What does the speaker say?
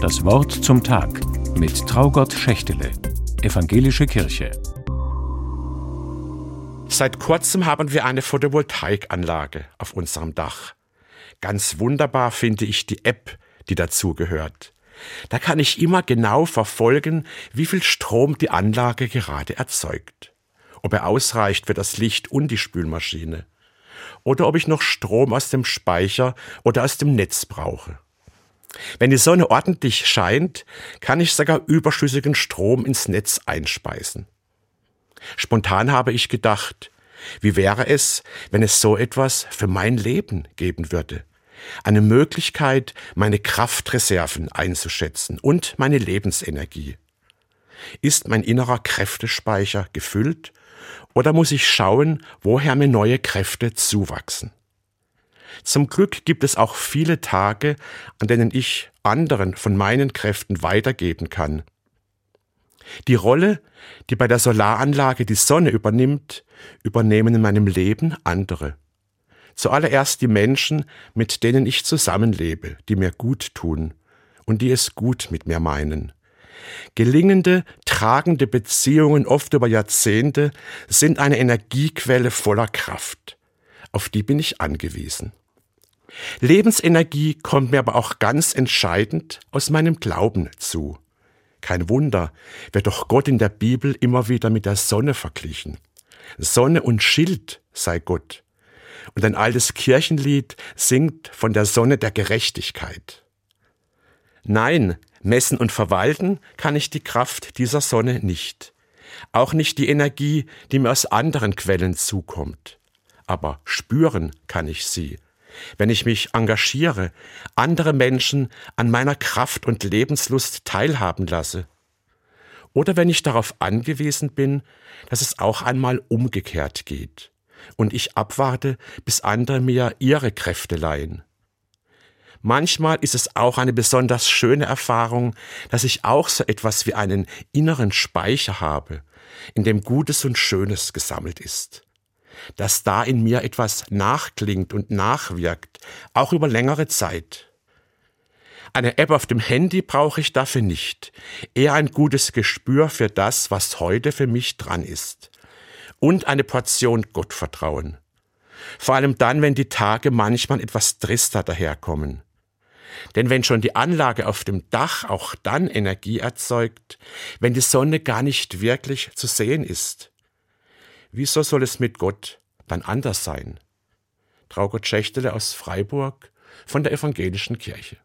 Das Wort zum Tag mit Traugott Schächtele, Evangelische Kirche. Seit kurzem haben wir eine Photovoltaikanlage auf unserem Dach. Ganz wunderbar finde ich die App, die dazugehört. Da kann ich immer genau verfolgen, wie viel Strom die Anlage gerade erzeugt. Ob er ausreicht für das Licht und die Spülmaschine. Oder ob ich noch Strom aus dem Speicher oder aus dem Netz brauche. Wenn die Sonne ordentlich scheint, kann ich sogar überschüssigen Strom ins Netz einspeisen. Spontan habe ich gedacht, wie wäre es, wenn es so etwas für mein Leben geben würde? Eine Möglichkeit, meine Kraftreserven einzuschätzen und meine Lebensenergie. Ist mein innerer Kräftespeicher gefüllt oder muss ich schauen, woher mir neue Kräfte zuwachsen? Zum Glück gibt es auch viele Tage, an denen ich anderen von meinen Kräften weitergeben kann. Die Rolle, die bei der Solaranlage die Sonne übernimmt, übernehmen in meinem Leben andere. Zuallererst die Menschen, mit denen ich zusammenlebe, die mir gut tun und die es gut mit mir meinen. Gelingende, tragende Beziehungen oft über Jahrzehnte sind eine Energiequelle voller Kraft. Auf die bin ich angewiesen. Lebensenergie kommt mir aber auch ganz entscheidend aus meinem Glauben zu. Kein Wunder, wird doch Gott in der Bibel immer wieder mit der Sonne verglichen. Sonne und Schild sei Gott. Und ein altes Kirchenlied singt von der Sonne der Gerechtigkeit. Nein, messen und verwalten kann ich die Kraft dieser Sonne nicht. Auch nicht die Energie, die mir aus anderen Quellen zukommt. Aber spüren kann ich sie wenn ich mich engagiere, andere Menschen an meiner Kraft und Lebenslust teilhaben lasse. Oder wenn ich darauf angewiesen bin, dass es auch einmal umgekehrt geht und ich abwarte, bis andere mir ihre Kräfte leihen. Manchmal ist es auch eine besonders schöne Erfahrung, dass ich auch so etwas wie einen inneren Speicher habe, in dem Gutes und Schönes gesammelt ist dass da in mir etwas nachklingt und nachwirkt, auch über längere Zeit. Eine App auf dem Handy brauche ich dafür nicht, eher ein gutes Gespür für das, was heute für mich dran ist. Und eine Portion Gottvertrauen. Vor allem dann, wenn die Tage manchmal etwas trister daherkommen. Denn wenn schon die Anlage auf dem Dach auch dann Energie erzeugt, wenn die Sonne gar nicht wirklich zu sehen ist, Wieso soll es mit Gott dann anders sein? Traugott Schächtele aus Freiburg von der Evangelischen Kirche.